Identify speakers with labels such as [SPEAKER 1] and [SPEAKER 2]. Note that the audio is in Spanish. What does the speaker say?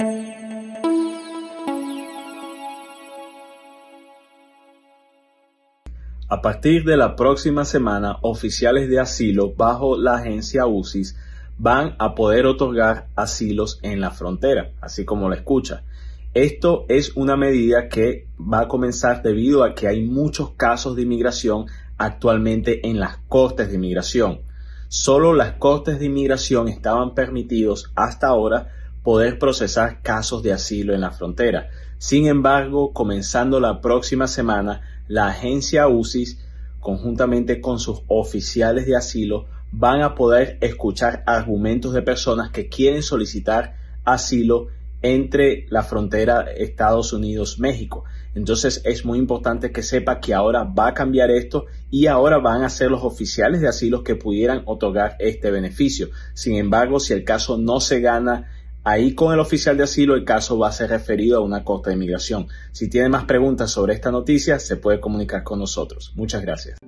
[SPEAKER 1] A partir de la próxima semana, oficiales de asilo bajo la agencia UCIS van a poder otorgar asilos en la frontera, así como lo escucha. Esto es una medida que va a comenzar debido a que hay muchos casos de inmigración actualmente en las cortes de inmigración. Solo las cortes de inmigración estaban permitidos hasta ahora poder procesar casos de asilo en la frontera. Sin embargo, comenzando la próxima semana, la agencia UCIS, conjuntamente con sus oficiales de asilo, van a poder escuchar argumentos de personas que quieren solicitar asilo entre la frontera Estados Unidos-México. Entonces es muy importante que sepa que ahora va a cambiar esto y ahora van a ser los oficiales de asilo que pudieran otorgar este beneficio. Sin embargo, si el caso no se gana Ahí con el oficial de asilo el caso va a ser referido a una corte de inmigración. Si tiene más preguntas sobre esta noticia, se puede comunicar con nosotros. Muchas gracias.